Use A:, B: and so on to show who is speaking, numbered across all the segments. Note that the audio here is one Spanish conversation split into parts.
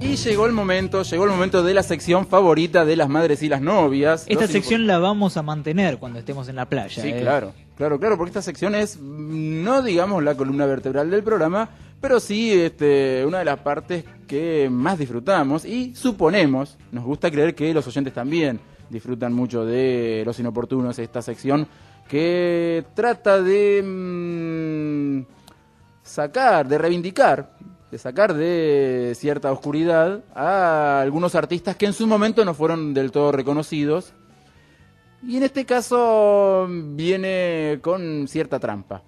A: Y llegó el momento, llegó el momento de la sección favorita de las madres y las novias.
B: Esta sección la vamos a mantener cuando estemos en la playa.
A: Sí,
B: ¿eh?
A: claro, claro, claro, porque esta sección es, mm, no digamos la columna vertebral del programa, pero sí este, una de las partes que más disfrutamos y suponemos, nos gusta creer que los oyentes también disfrutan mucho de Los Inoportunos, esta sección que trata de mm, sacar, de reivindicar, de sacar de cierta oscuridad a algunos artistas que en su momento no fueron del todo reconocidos y en este caso viene con cierta trampa.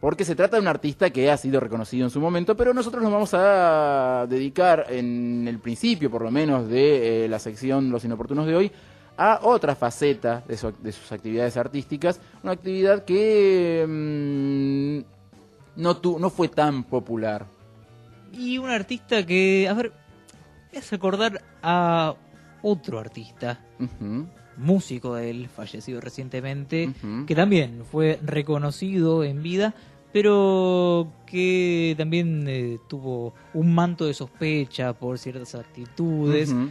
A: Porque se trata de un artista que ha sido reconocido en su momento, pero nosotros nos vamos a dedicar en el principio, por lo menos, de eh, la sección Los Inoportunos de hoy, a otra faceta de sus actividades artísticas, una actividad que mm, no, tu- no fue tan popular.
B: Y un artista que, a ver, me hace acordar a otro artista, músico de él, fallecido recientemente, que también fue reconocido en vida, pero que también eh, tuvo un manto de sospecha por ciertas actitudes.
A: Ujú.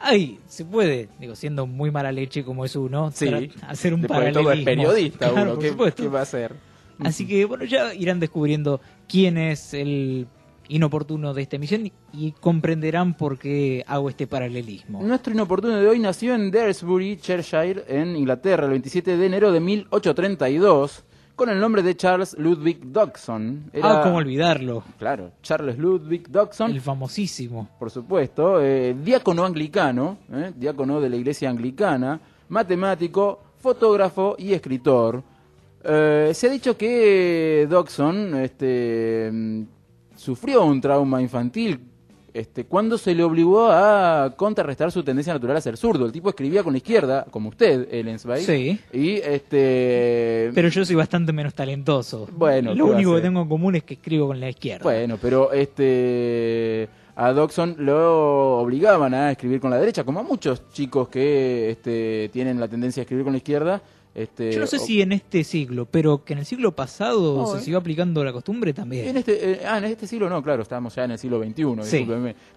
B: Ahí se puede, digo, siendo muy mala leche como es uno,
A: Sí.
B: hacer un
A: Después de todo es
B: paralelismo.
A: periodista
B: Claro,
A: uno,
B: por
A: ¿qué,
B: supuesto.
A: qué va a hacer?
B: Así que bueno, ya irán descubriendo quién es el inoportuno de esta emisión y comprenderán por qué hago este paralelismo.
A: Nuestro inoportuno de hoy nació en Daresbury, Cheshire, en Inglaterra, el 27 de enero de 1832, con el nombre de Charles Ludwig Dodgson. Era-
B: Ah, cómo olvidarlo.
A: Claro, Charles Ludwig Dodgson,
B: El famosísimo.
A: por supuesto, eh, diácono anglicano, eh, diácono de la iglesia anglicana, matemático, fotógrafo y escritor. Eh, se ha dicho que Dodgson este, sufrió un trauma infantil este, cuando se le obligó a contrarrestar su tendencia natural a ser zurdo. El tipo escribía con la izquierda, como usted, Ellensby.
B: Sí.
A: Y este.
B: Pero yo soy bastante menos talentoso.
A: Bueno,
B: Lo
A: ¿qué va a
B: único que tengo en común es que escribo con la izquierda.
A: Bueno, pero este a Dodgson lo obligaban a escribir con la derecha, como a muchos chicos que este, tienen la tendencia a escribir con la izquierda. Este,
B: Yo no sé
A: o-
B: si en este siglo, pero que en el siglo pasado
A: No,
B: se
A: eh.
B: siguió aplicando la costumbre también.
A: En este, eh, ah, en este siglo no, claro, estamos ya en el siglo XXI,
B: Sí.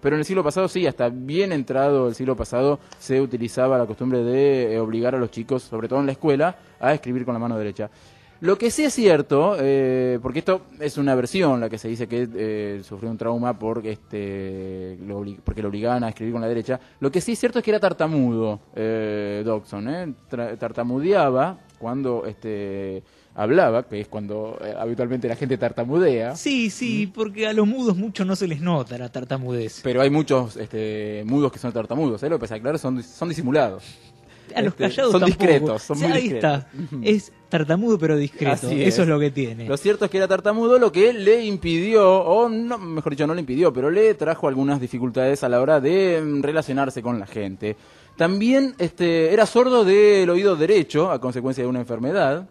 A: Pero en el siglo pasado sí, hasta bien entrado el siglo pasado se utilizaba la costumbre de eh, obligar a los chicos, sobre todo en la escuela, a escribir con la mano derecha. Lo que sí es cierto, eh, porque esto es una versión, la que se dice que eh, sufrió un trauma porque, este, lo, porque lo obligaban a escribir con la derecha, lo que sí es cierto es que era tartamudo, eh, Dodgson, ¿eh? Tra- tartamudeaba cuando este, hablaba, que es cuando eh, habitualmente la gente tartamudea.
B: Sí, sí,
A: Mm.
B: porque a los mudos mucho no se les nota la tartamudez.
A: Pero hay muchos este, mudos que son tartamudos, ¿eh? Lo que pasa claro, son, son disimulados.
B: A los
A: Este,
B: callados
A: son
B: tampoco.
A: discretos, son muy
B: ahí
A: discretos.
B: está. Es tartamudo pero discreto. Eso
A: es.
B: lo que tiene.
A: Lo cierto es que era tartamudo, lo que le impidió, o no, mejor dicho, no le impidió, pero le trajo algunas dificultades a la hora de mm, relacionarse con la gente. También este, era sordo del oído derecho a consecuencia de una enfermedad.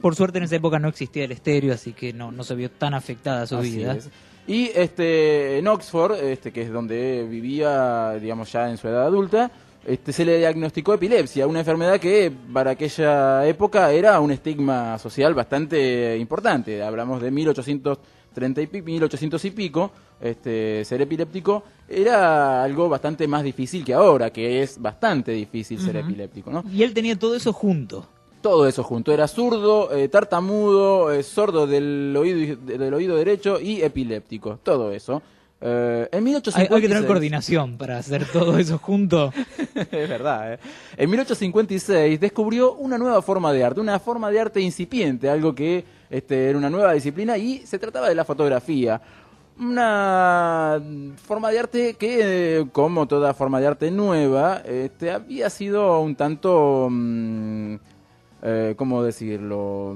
B: Por suerte en esa época no existía el estéreo, así que no, no se vio tan afectada su
A: Así
B: vida.
A: es. Y este, en Oxford, este, que es donde vivía, digamos, ya en su edad adulta, este, se le diagnosticó epilepsia, una enfermedad que para aquella época era un estigma social bastante importante. Hablamos de 1830 y pico, 1800 y pico, este, ser epiléptico era algo bastante más difícil que ahora, que es bastante difícil ser epiléptico, ¿no?
B: Y él tenía todo eso junto.
A: Todo eso junto. Era zurdo, eh, tartamudo, eh, sordo del oído, del oído derecho y epiléptico. Todo eso. Eh, en
B: Hay,
A: 1856...
B: hay que tener coordinación para hacer todo eso junto.
A: es verdad, ¿eh? En 1856 descubrió una nueva forma de arte, una forma de arte incipiente, algo que este, era una nueva disciplina y se trataba de la fotografía. Una forma de arte que, como toda forma de arte nueva, este, había sido un tanto... mm, eh, ¿Cómo decirlo?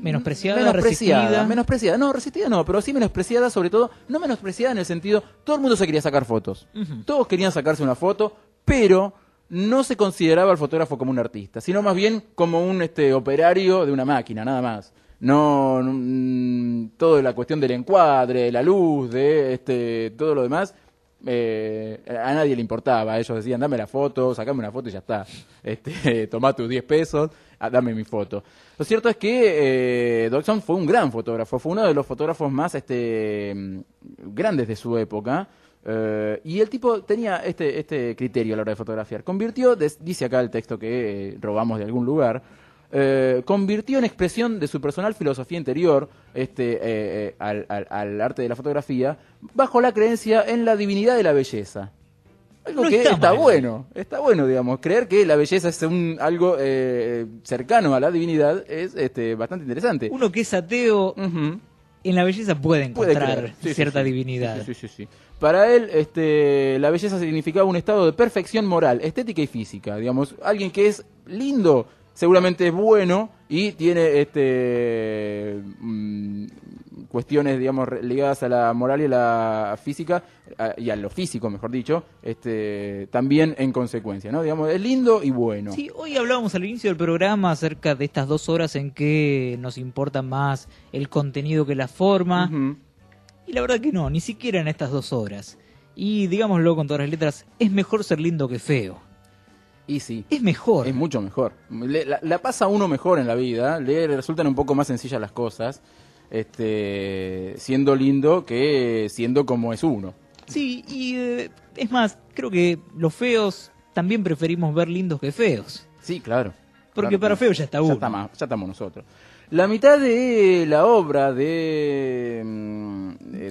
B: Menospreciada,
A: menospreciada,
B: resistida.
A: menospreciada, no, resistida no, pero sí menospreciada, sobre todo, no menospreciada en el sentido, todo el mundo se quería sacar fotos, todos querían sacarse una foto, pero no se consideraba al fotógrafo como un artista, sino más bien como un este operario de una máquina, nada más. No, no, mm, todo la cuestión del encuadre, la luz, de este, todo lo demás, eh, a nadie le importaba. Ellos decían, dame la foto, sacame una foto y ya está. Este, tomá tus 10 pesos, ah, dame mi foto. Lo cierto es que eh, Dodgson fue un gran fotógrafo, fue uno de los fotógrafos más este, mm, grandes de su época. Eh, y el tipo tenía este, este criterio a la hora de fotografiar. Convirtió, dice acá el texto que eh, robamos de algún lugar, eh, convirtió en expresión de su personal filosofía interior este, eh, eh, al, al- al arte de la fotografía bajo la creencia en la divinidad de la belleza. Algo
B: No
A: que
B: está
A: bueno, está bueno, digamos. Creer que la belleza es un, algo cercano a la divinidad es este, bastante interesante.
B: Uno que es ateo, en la belleza puede encontrar.
A: Sí,
B: cierta
A: sí.
B: divinidad.
A: Sí. Para él, este, la belleza significaba un estado de perfección moral, estética y física. Digamos, alguien que es lindo, seguramente es bueno y tiene este, mm, cuestiones, digamos, ligadas a la moral y a la física, a- y a lo físico, mejor dicho, este, también en consecuencia, ¿no? Digamos, es lindo y bueno.
B: Sí, hoy hablábamos al inicio del programa acerca de estas dos horas en que nos importa más el contenido que la forma. Y la verdad que no, ni siquiera en estas dos horas. Y digámoslo con todas las letras, es mejor ser lindo que feo.
A: Y sí.
B: Es mejor.
A: Es mucho mejor. Le- la, la pasa uno mejor en la vida, le resultan un poco más sencillas las cosas, este, siendo lindo que siendo como es uno.
B: Sí, y eh, es más, creo que los feos también preferimos ver lindos que feos.
A: Sí, claro.
B: Porque
A: Claro,
B: para feo ya está uno.
A: ya estamos nosotros. La mitad de la obra de, mm, de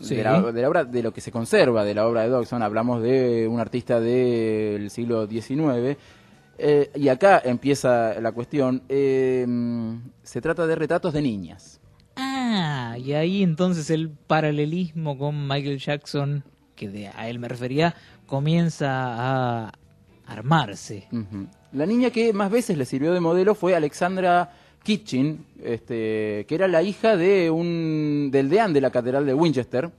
B: Sí.
A: de, la, de la obra de lo que se conserva de la obra de Dodgson, hablamos de un artista del siglo XIX, eh, y acá empieza la cuestión, eh, mm, se trata de retratos de niñas.
B: Ah, y ahí entonces el paralelismo con Michael Jackson, que de, a él me refería, comienza a armarse.
A: La niña que más veces le sirvió de modelo fue Alexandra Kitchen, este, que era la hija de un del deán de la catedral de Winchester,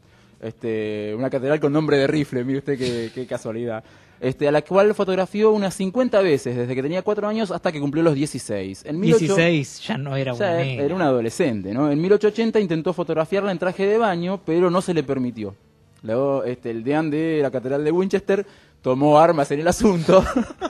A: este, una catedral con nombre de rifle, mire usted qué, qué casualidad, este, a la cual fotografió unas 50 veces desde que tenía 4 años hasta que cumplió los 16. En 18
B: 16 ya no era una nena.
A: era un adolescente, ¿no? En 1880 intentó fotografiarla en traje de baño, pero no se le permitió. Luego, este, el deán de la catedral de Winchester tomó armas en el asunto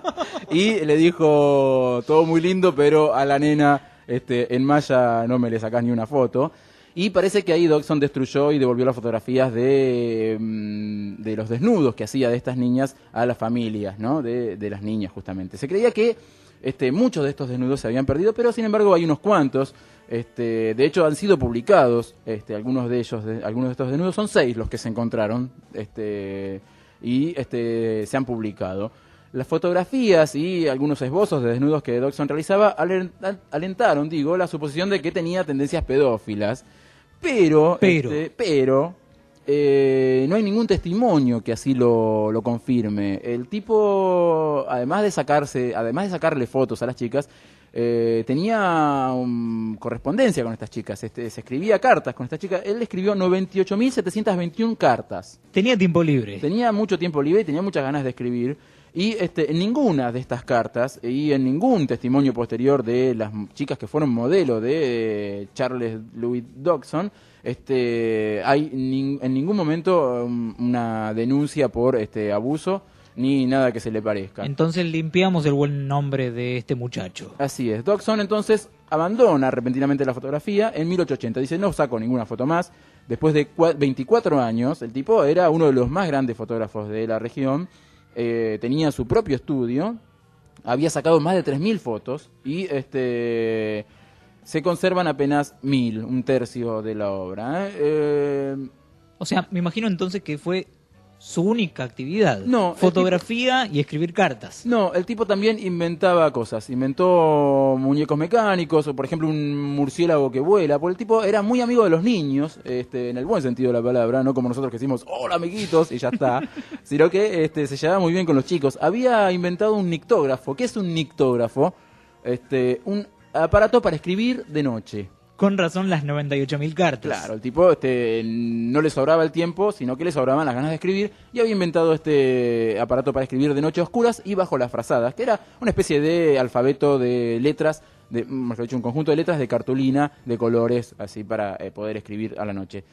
A: y le dijo, todo muy lindo, pero a la nena este, en Maya no me le sacás ni una foto. Y parece que ahí Dodgson destruyó y devolvió las fotografías de, mm, de los desnudos que hacía de estas niñas a las familias, ¿no? De, de las niñas, justamente. Se creía que este, muchos de estos desnudos se habían perdido, pero sin embargo hay unos cuantos. Este, de hecho, han sido publicados este, algunos de ellos, de- algunos de estos desnudos. Son seis los que se encontraron este, y este, se han publicado. Las fotografías y algunos esbozos de desnudos que Dodgson realizaba alen- al- alentaron, digo, la suposición de que tenía tendencias pedófilas. Pero,
B: Pero.
A: este, pero eh, no hay ningún testimonio que así lo, lo confirme. El tipo, además de sacarse, además de sacarle fotos a las chicas, eh, tenía um, correspondencia con estas chicas. Este, se escribía cartas con estas chicas. Él escribió 98.721 cartas.
B: Tenía tiempo libre.
A: Tenía mucho tiempo libre y tenía muchas ganas de escribir. Y este, en ninguna de estas cartas y en ningún testimonio posterior de las chicas que fueron modelo de Charles Louis Dodgson, este, hay nin- en ningún momento um, una denuncia por este abuso ni nada que se le parezca.
B: Entonces limpiamos el buen nombre de este muchacho.
A: Así es. Dodgson entonces abandona repentinamente la fotografía en 1880. Dice, no saco ninguna foto más. Después de cua- 24 años, el tipo era uno de los más grandes fotógrafos de la región. Eh, tenía su propio estudio. Había sacado más de 3.000 fotos y este se conservan apenas 1.000, un tercio de la obra. ¿eh? Eh,
B: O sea, me imagino entonces que fue su única actividad.
A: No,
B: Fotografía y escribir cartas.
A: No, el tipo también inventaba cosas. Inventó muñecos mecánicos, o por ejemplo un murciélago que vuela. Porque el tipo era muy amigo de los niños, este, en el buen sentido de la palabra, no como nosotros que decimos, hola amiguitos, y ya está. sino que este, se llevaba muy bien con los chicos. Había inventado un nictógrafo. ¿Qué es un nictógrafo? Este, un aparato para escribir de noche.
B: Con razón las 98.000 cartas.
A: Claro, el tipo este, no le sobraba el tiempo, sino que le sobraban las ganas de escribir y había inventado este aparato para escribir de noche oscuras y bajo las frazadas, que era una especie de alfabeto de letras, de, mejor dicho, un conjunto de letras de cartulina de colores, así para eh, poder escribir a la noche.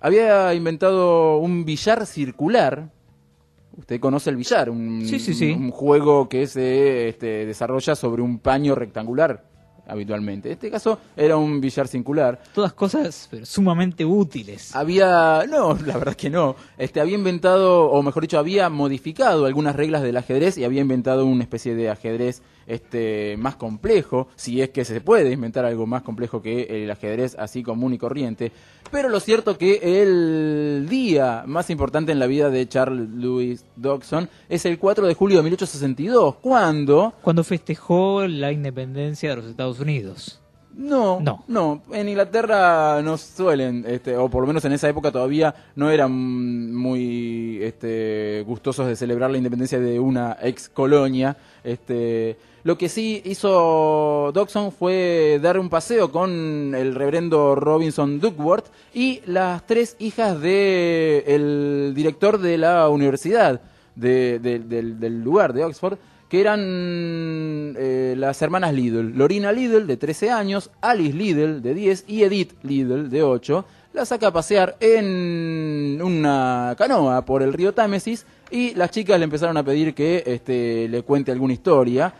A: Había inventado un billar circular. Usted conoce el billar, un,
B: Sí, sí, sí.
A: un juego que se este, desarrolla sobre un paño rectangular. Habitualmente. En este caso era un billar circular.
B: Todas cosas pero sumamente útiles.
A: Había, no, la verdad que no. Este había inventado, o mejor dicho, había modificado algunas reglas del ajedrez y había inventado una especie de ajedrez este más complejo, si es que se puede inventar algo más complejo que el ajedrez así común y corriente. Pero lo cierto que el día más importante en la vida de Charles Louis Dodson es el 4 de julio de 1862, cuando
B: Cuando festejó la independencia de los Estados Unidos.
A: No,
B: No.
A: no, En Inglaterra no suelen, este, o por lo menos en esa época todavía no eran muy este, gustosos de celebrar la independencia de una ex colonia. Este, lo que sí hizo Dodson fue dar un paseo con el reverendo Robinson Duckworth y las tres hijas de el director de la universidad de- de- del, del lugar de Oxford que eran eh, las hermanas Liddell. Lorina Liddell, de 13 años, Alice Liddell, de 10, y Edith Liddell, de 8. La saca a pasear en una canoa por el río Támesis y las chicas le empezaron a pedir que este, le cuente alguna historia.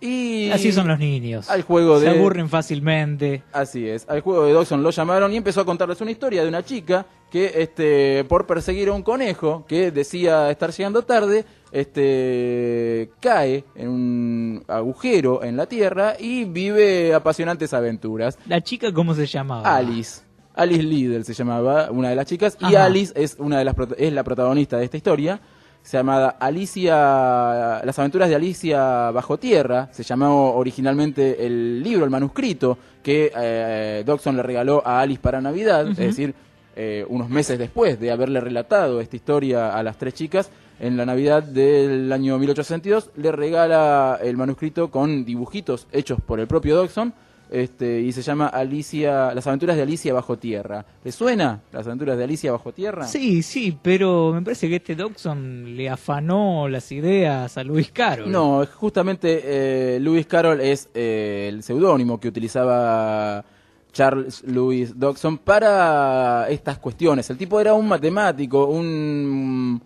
A: Y
B: Así son los niños.
A: Al juego
B: Se
A: de...
B: aburren fácilmente.
A: Así es, al juego de Dawson lo llamaron y empezó a contarles una historia de una chica que este por perseguir a un conejo que decía estar llegando tarde, este cae en un agujero en la tierra y vive apasionantes aventuras.
B: ¿La chica cómo se llamaba?
A: Alice. Alice Liddell se llamaba una de las chicas y. Alice es una de las es la protagonista de esta historia. Se llamaba Alicia, las aventuras de Alicia bajo tierra. Se llamó originalmente el libro, el manuscrito que eh, Dodson le regaló a Alice para Navidad, es decir, eh, unos meses después de haberle relatado esta historia a las tres chicas. En la Navidad del año 1862 le regala el manuscrito con dibujitos hechos por el propio Dodson este, y se llama Alicia, Las aventuras de Alicia bajo tierra. ¿Le suena Las aventuras de Alicia bajo tierra?
B: Sí, sí, pero me parece que este Dodson le afanó las ideas a Luis Carroll.
A: No, justamente eh, Lewis Carroll es eh, el seudónimo que utilizaba Charles Louis Dodson para estas cuestiones. El tipo era un matemático, un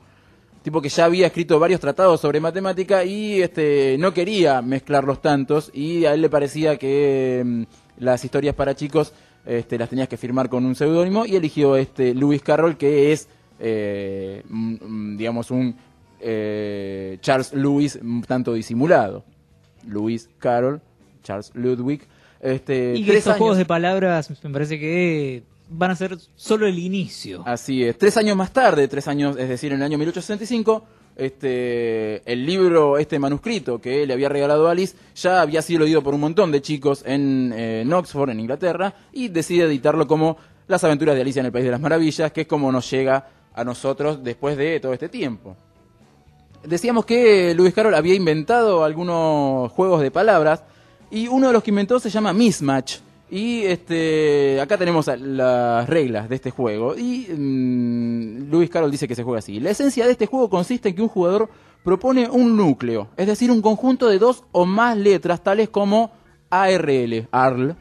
A: tipo que ya había escrito varios tratados sobre matemática y este no quería mezclar los tantos y a él le parecía que mm, las historias para chicos este, las tenías que firmar con un seudónimo y eligió este Lewis Carroll que es eh, mm, mm, digamos un eh, Charles Lewis tanto disimulado. Lewis Carroll Charles Ludwig este
B: Y que
A: años-
B: juegos de palabras me parece que van a ser solo el inicio.
A: Así es. Tres años más tarde, tres años, es decir, en el año 1865, este, el libro, este manuscrito que le había regalado Alice, ya había sido leído por un montón de chicos en, eh, en Oxford, en Inglaterra, y decide editarlo como Las aventuras de Alicia en el País de las Maravillas, que es como nos llega a nosotros después de todo este tiempo. Decíamos que Lewis Carroll había inventado algunos juegos de palabras y uno de los que inventó se llama Mismatch. Y este, acá tenemos las reglas de este juego. Y mm, Lewis Carroll dice que se juega así. La esencia de este juego consiste en que un jugador propone un núcleo, es decir, un conjunto de dos o más letras, tales como ARL, ARL,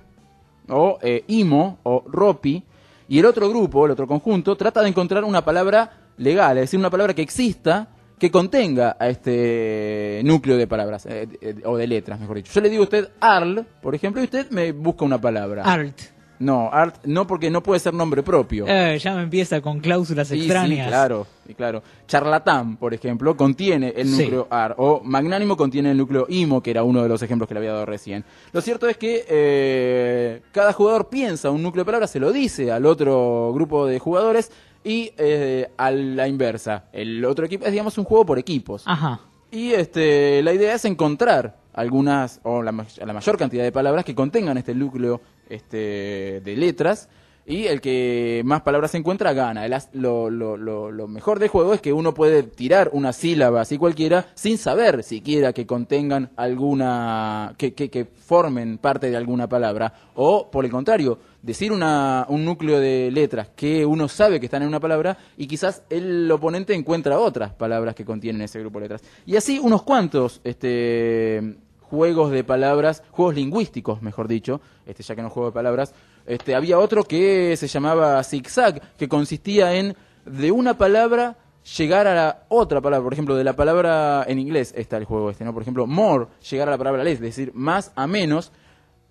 A: o eh, IMO, o ROPI, y el otro grupo, el otro conjunto, trata de encontrar una palabra legal, es decir, una palabra que exista, que contenga a este núcleo de palabras, eh, eh, o de letras, mejor dicho. Yo le digo a usted ARL, por ejemplo, y usted me busca una palabra.
B: Art.
A: No, ART no porque no puede ser nombre propio.
B: Eh, ya me empieza con cláusulas
A: Sí,
B: extrañas.
A: Sí, claro, sí, claro. Charlatán, por ejemplo, contiene el
B: Sí.
A: núcleo AR. O Magnánimo contiene el núcleo IMO, que era uno de los ejemplos que le había dado recién. Lo cierto es que eh, cada jugador piensa un núcleo de palabras, se lo dice al otro grupo de jugadores y eh, a la inversa. El otro equipo es, digamos, un juego por equipos.
B: Ajá.
A: Y este, la idea es encontrar algunas, o la, la mayor cantidad de palabras que contengan este núcleo este, de letras. Y el que más palabras encuentra gana. El lo- lo- lo mejor del juego es que uno puede tirar una sílaba así cualquiera sin saber siquiera que contengan alguna. que, que, que formen parte de alguna palabra. O por el contrario, decir una, un núcleo de letras que uno sabe que están en una palabra y quizás el oponente encuentra otras palabras que contienen ese grupo de letras. Y así unos cuantos este, juegos de palabras, juegos lingüísticos, mejor dicho, este, ya que no juego de palabras. Este, había otro que se llamaba zigzag, que consistía en de una palabra llegar a la otra palabra, por ejemplo, de la palabra en inglés está el juego este, ¿no? Por ejemplo, more, llegar a la palabra less, es decir, más a menos,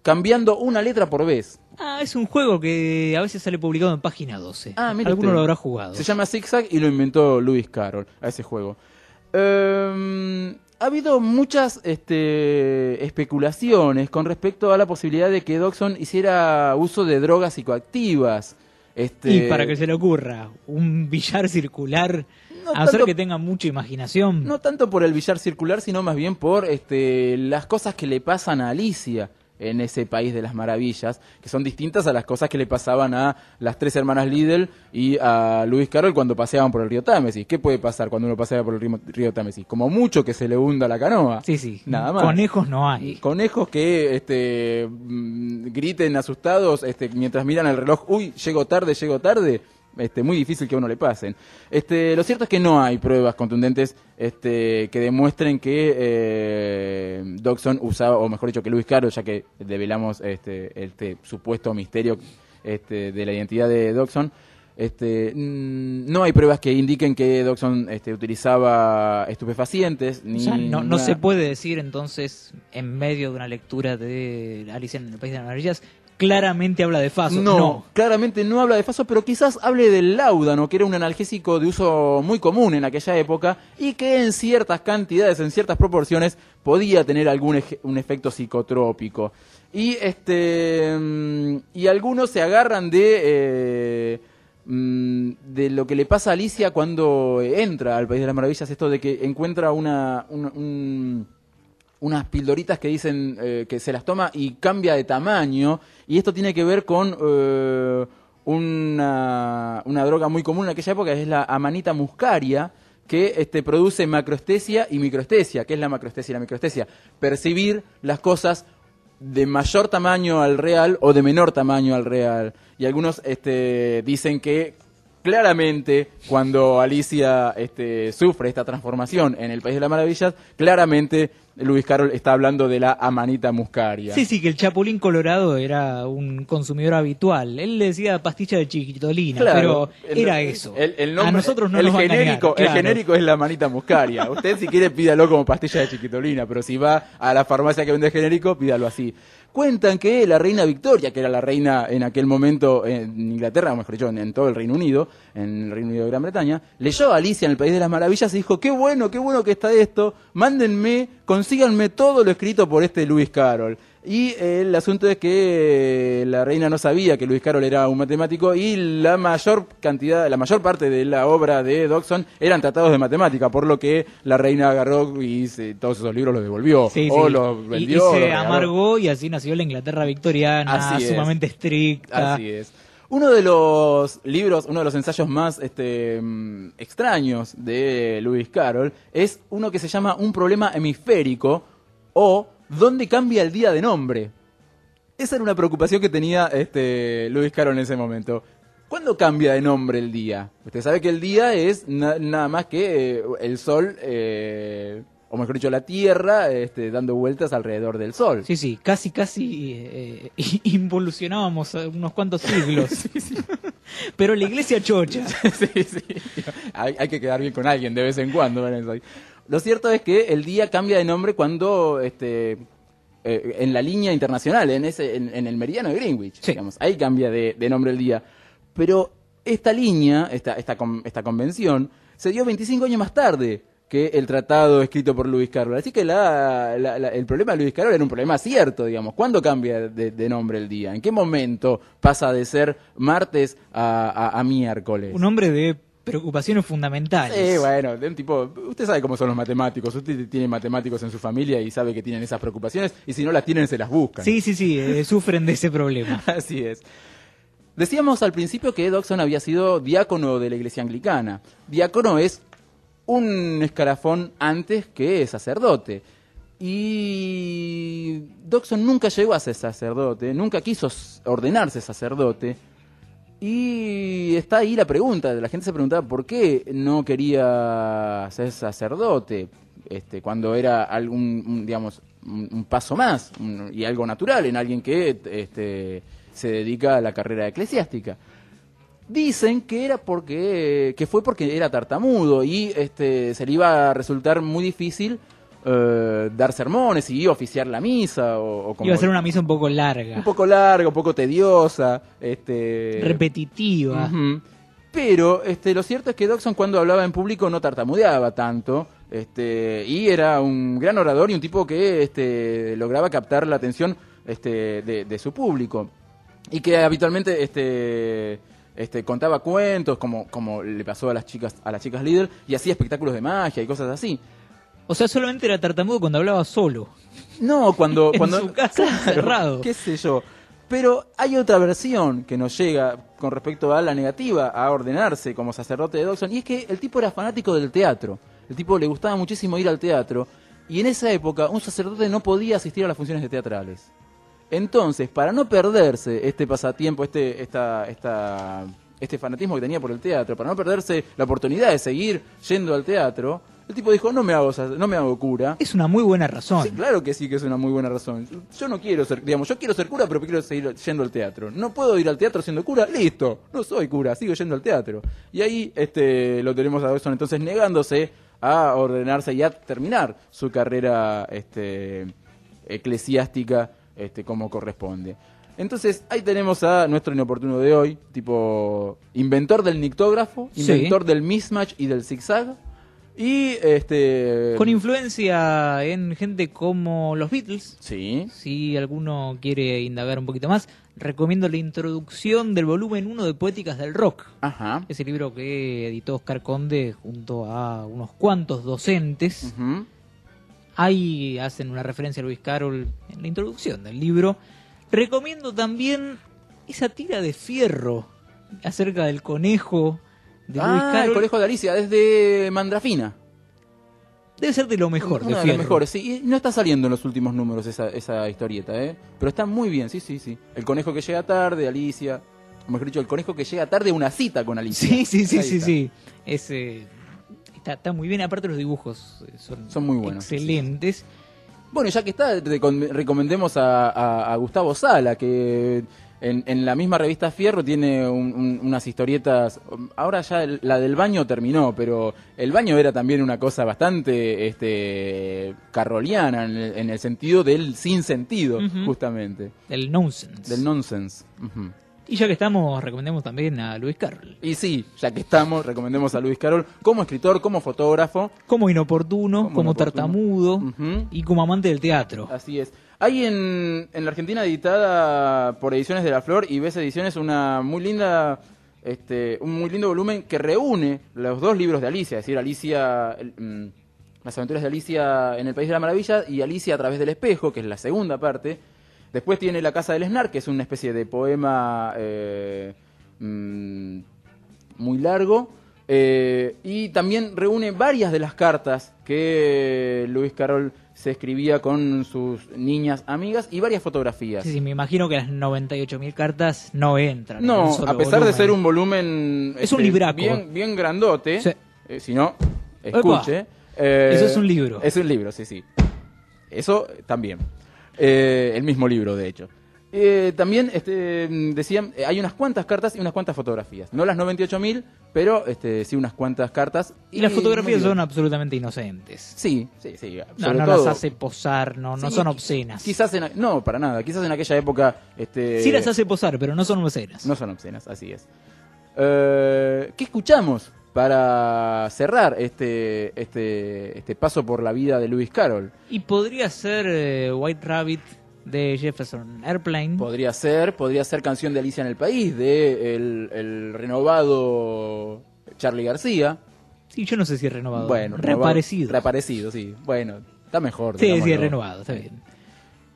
A: cambiando una letra por vez.
B: Ah, es un juego que a veces sale publicado en página 12.
A: Ah,
B: Alguno
A: usted.
B: lo habrá jugado.
A: Se llama Zigzag y lo inventó Lewis Carroll a ese juego. Eh, ha habido muchas este, especulaciones con respecto a la posibilidad de que Doxon hiciera uso de drogas psicoactivas. Este,
B: Y para que se le ocurra, un billar circular,
A: No
B: a ser
A: tanto-
B: que tenga mucha imaginación.
A: No tanto por el billar circular, sino más bien por este, las cosas que le pasan a Alicia en ese país de las maravillas, que son distintas a las cosas que le pasaban a las tres hermanas Lidl y a Luis Carroll cuando paseaban por el río Támesis. ¿Qué puede pasar cuando uno pasea por el río, río Támesis? Como mucho que se le hunda la canoa.
B: Sí, sí.
A: Nada más.
B: Conejos no hay.
A: Conejos que este, mm, griten asustados este, mientras miran el reloj, uy, llego tarde, llego tarde. Este, muy difícil que a uno le pasen. Este, lo cierto es que no hay pruebas contundentes este, que demuestren que eh, Dodson usaba, o mejor dicho, que Luis Caro, ya que develamos este, este supuesto misterio este, de la identidad de Dodson, este, mm, no hay pruebas que indiquen que Dodson este, utilizaba estupefacientes. Ni
B: O sea, no, no se puede decir entonces, en medio de una lectura de Alicia en el País de las Maravillas, claramente habla de Faso.
A: No, claramente no habla de Faso, pero quizás hable del láudano, que era un analgésico de uso muy común en aquella época y que en ciertas cantidades, en ciertas proporciones, podía tener algún un efecto psicotrópico. Y este mm, y algunos se agarran de eh, mm, de lo que le pasa a Alicia cuando entra al País de las Maravillas, esto de que encuentra una, un- un- unas pildoritas que dicen eh, que se las toma y cambia de tamaño. Y esto tiene que ver con eh, una, una droga muy común en aquella época, que es la amanita muscaria, que este, produce macroestesia y microestesia. ¿Qué es la macroestesia y la microestesia? Percibir las cosas de mayor tamaño al real o de menor tamaño al real. Y algunos este, dicen que claramente cuando Alicia este, sufre esta transformación en el País de las Maravillas, claramente Luis Carroll está hablando de la amanita muscaria.
B: Sí, sí, que el Chapulín Colorado era un consumidor habitual. Él le decía pastilla de chiquitolina,
A: Claro,
B: pero
A: el-
B: era eso.
A: el- el nombre-
B: a nosotros no
A: el
B: nos va a engañar,
A: genérico, el genérico es la manita muscaria. Usted si quiere pídalo como pastilla de chiquitolina, pero si va a la farmacia que vende genérico, pídalo así. Cuentan que la reina Victoria, que era la reina en aquel momento en Inglaterra, o mejor dicho, en, en todo el Reino Unido, en el Reino Unido de Gran Bretaña, leyó a Alicia en el País de las Maravillas y dijo, qué bueno, qué bueno que está esto, mándenme, consíganme todo lo escrito por este Lewis Carroll. Y el asunto es que eh, la reina no sabía que Luis Carroll era un matemático y la mayor cantidad, la mayor parte de la obra de Dodson eran tratados de matemática, por lo que la reina agarró y se- todos esos libros los devolvió
B: Sí,
A: o
B: sí.
A: los vendió.
B: y, se amargó y así nació la Inglaterra victoriana,
A: Así es.
B: sumamente estricta.
A: Así es. Uno de los libros, uno de los ensayos más este, mm, extraños de Lewis Carroll es uno que se llama Un problema hemisférico o ¿Dónde cambia el día de nombre? Esa era una preocupación que tenía este, Lewis Carroll en ese momento. ¿Cuándo cambia de nombre el día? Usted sabe que el día es na- nada más que eh, el sol, eh, o mejor dicho, la Tierra este, dando vueltas alrededor del sol.
B: Sí, sí, casi, casi eh, involucionábamos unos cuantos siglos. Pero la iglesia chocha.
A: sí, sí. Hay, hay que quedar bien con alguien de vez en cuando. Vanessa. Lo cierto es que el día cambia de nombre cuando este, eh, en la línea internacional, en, ese, en, en el meridiano de Greenwich,
B: Sí.
A: digamos, ahí cambia de, de nombre el día. Pero esta línea, esta, esta, esta convención, se dio 25 años más tarde que el tratado escrito por Luis Carroll. Así que la- la- la- el problema de Luis Carroll era un problema cierto, digamos. ¿Cuándo cambia de, de nombre el día? ¿En qué momento pasa de ser martes a, a- a miércoles?
B: Un hombre de preocupaciones fundamentales.
A: Sí, bueno, de un tipo, usted sabe cómo son los matemáticos, usted tiene matemáticos en su familia y sabe que tienen esas preocupaciones y si no las tienen se las buscan.
B: Sí, sí, sí, eh, sufren de ese problema.
A: Así es. Decíamos al principio que Dodson había sido diácono de la iglesia anglicana. Diácono es un escarafón antes que sacerdote. Y Dodson nunca llegó a ser sacerdote, nunca quiso ordenarse sacerdote. Y está ahí la pregunta, la gente se preguntaba por qué no quería ser sacerdote, este, cuando era algún, digamos, un, paso más y algo natural en alguien que este, se dedica a la carrera eclesiástica. Dicen que era porque que fue porque era tartamudo y este se le iba a resultar muy difícil eh, dar sermones y oficiar la misa o, o como
B: Iba a ser una misa un poco larga,
A: un poco larga, un poco tediosa, este
B: repetitiva.
A: Pero este, lo cierto es que Dodson cuando hablaba en público no tartamudeaba tanto. Este, y era un gran orador y un tipo que este, lograba captar la atención este, de, de su público. Y que habitualmente este, este, contaba cuentos, como, como le pasó a las chicas, a las chicas líder, y hacía espectáculos de magia y cosas así.
B: O sea, solamente era tartamudo cuando hablaba solo.
A: No, cuando...
B: En
A: cuando
B: su casa, encerrado.
A: qué sé yo. Pero hay otra versión que nos llega con respecto a la negativa a ordenarse como sacerdote de Dodson, y es que el tipo era fanático del teatro. El tipo le gustaba muchísimo ir al teatro, y en esa época un sacerdote no podía asistir a las funciones de teatrales. Entonces, para no perderse este pasatiempo, este, esta, esta, este fanatismo que tenía por el teatro, para no perderse la oportunidad de seguir yendo al teatro, el tipo dijo, no me hago, no me hago cura.
B: Es una muy buena razón.
A: Sí, claro que sí que es una muy buena razón. Yo no quiero ser, digamos, yo quiero ser cura, pero quiero seguir yendo al teatro. No puedo ir al teatro siendo cura, listo, no soy cura, sigo yendo al teatro. Y ahí este lo tenemos a Dawson entonces negándose a ordenarse y a terminar su carrera este eclesiástica este como corresponde. Entonces, ahí tenemos a nuestro inoportuno de hoy, tipo inventor del nictógrafo,
B: Sí.
A: inventor del mismatch y del zigzag. Y este
B: Con influencia en gente como los Beatles.
A: Sí.
B: Si alguno quiere indagar un poquito más, recomiendo la introducción del volumen 1 de Poéticas del Rock.
A: Ajá.
B: Ese libro que editó Oscar Conde junto a unos cuantos docentes.
A: Ujú.
B: Ahí hacen una referencia a Luis Carroll en la introducción del libro. Recomiendo también esa tira de fierro acerca del conejo de
A: Ah, el
B: Carroll.
A: conejo de Alicia, desde Mandrafina.
B: Debe ser de lo mejor
A: Una
B: de
A: de las mejores, sí. Y no está saliendo en los últimos números esa, esa historieta, ¿eh? Pero está muy bien, sí, sí, sí. El conejo que llega tarde, Alicia. O mejor dicho, el conejo que llega tarde a una cita con Alicia.
B: Sí, sí, sí,
A: Ahí
B: sí,
A: está.
B: sí. Es, eh, está, está muy bien. Aparte los dibujos eh, son,
A: Son muy buenos, sí,
B: Excelentes.
A: Bueno, ya que está, recom- recomendemos a, a- a Gustavo Sala, que en, en la misma revista Fierro tiene un- un- unas historietas. Ahora ya el- la del baño terminó, pero el baño era también una cosa bastante este, carroliana en el, en el sentido del sin sentido, justamente.
B: Del nonsense.
A: Del nonsense. Ujú.
B: Y ya que estamos, recomendemos también a Luis Carroll.
A: Y sí, ya que estamos, recomendemos a Luis Carol como escritor, como fotógrafo.
B: Como inoportuno,
A: Como
B: como,
A: inoportuno.
B: tartamudo y como amante del teatro.
A: Así es. Hay en, en la Argentina editada por Ediciones de la Flor y ves Ediciones una muy linda, este, un muy lindo volumen que reúne los dos libros de Alicia, es decir, Alicia, el, mm, las aventuras de Alicia en el País de la Maravilla y Alicia a través del espejo, que es la segunda parte. Después tiene La Casa del Esnar, que es una especie de poema eh, mm, muy largo. eh, y también reúne varias de las cartas que Luis Carroll se escribía con sus niñas amigas y varias fotografías.
B: Sí, sí, me imagino que las 98.000 cartas no entran. en un
A: No,
B: solo
A: a pesar de ser un volumen este,
B: Es un libraco.
A: bien, bien grandote,
B: Sí.
A: eh, si no, escuche. eh,
B: Eso es un libro.
A: Es un libro, sí, sí. Eso también. Eh, el mismo libro, de hecho. Eh, también este, decían, eh, hay unas cuantas cartas y unas cuantas fotografías. No las 98.000, pero este, sí unas cuantas cartas.
B: Y las fotografías son absolutamente inocentes.
A: Sí, sí, sí.
B: No, no
A: todo-
B: las hace posar, no, no son obscenas.
A: Quizás en, no, para nada. Quizás en aquella época. Este,
B: Sí las hace posar, pero no son obscenas.
A: No son obscenas, así es. Eh, ¿Qué escuchamos para cerrar este, este, este paso por la vida de Lewis Carroll?
B: Y podría ser eh, White Rabbit de Jefferson Airplane.
A: Podría ser, podría ser Canción de Alicia en el País de el, el renovado Charlie García.
B: Sí, yo no sé si es renovado.
A: Bueno,
B: reaparecido.
A: Reaparecido, sí. Bueno, está mejor.
B: sí, sí, es renovado, está bien.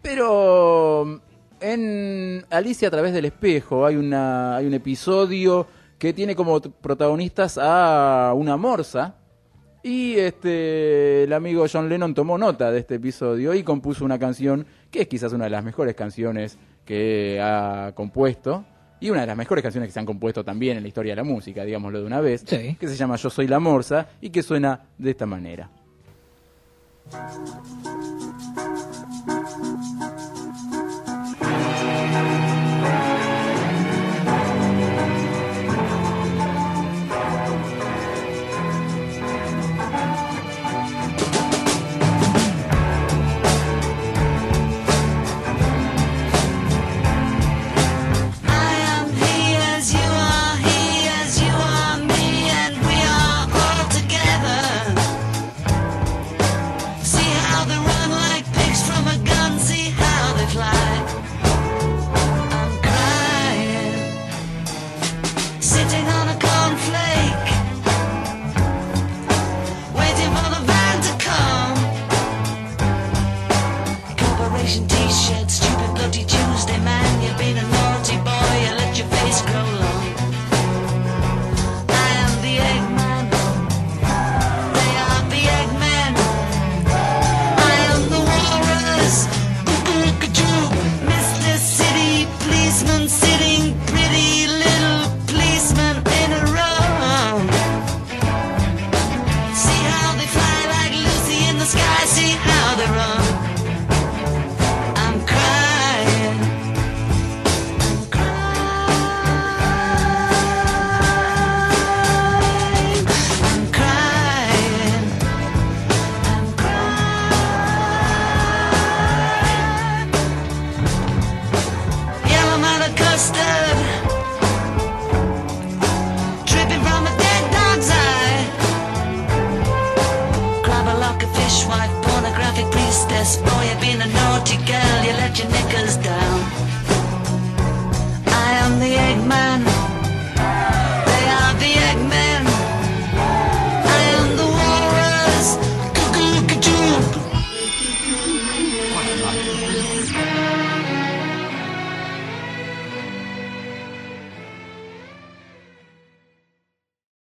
A: Pero en Alicia a través del espejo hay una hay un episodio que tiene como protagonistas a una morsa y este el amigo John Lennon tomó nota de este episodio y compuso una canción que es quizás una de las mejores canciones que ha compuesto y una de las mejores canciones que se han compuesto también en la historia de la música, digámoslo de una vez,
B: Sí.
A: que se llama Yo soy la morsa y que suena de esta manera.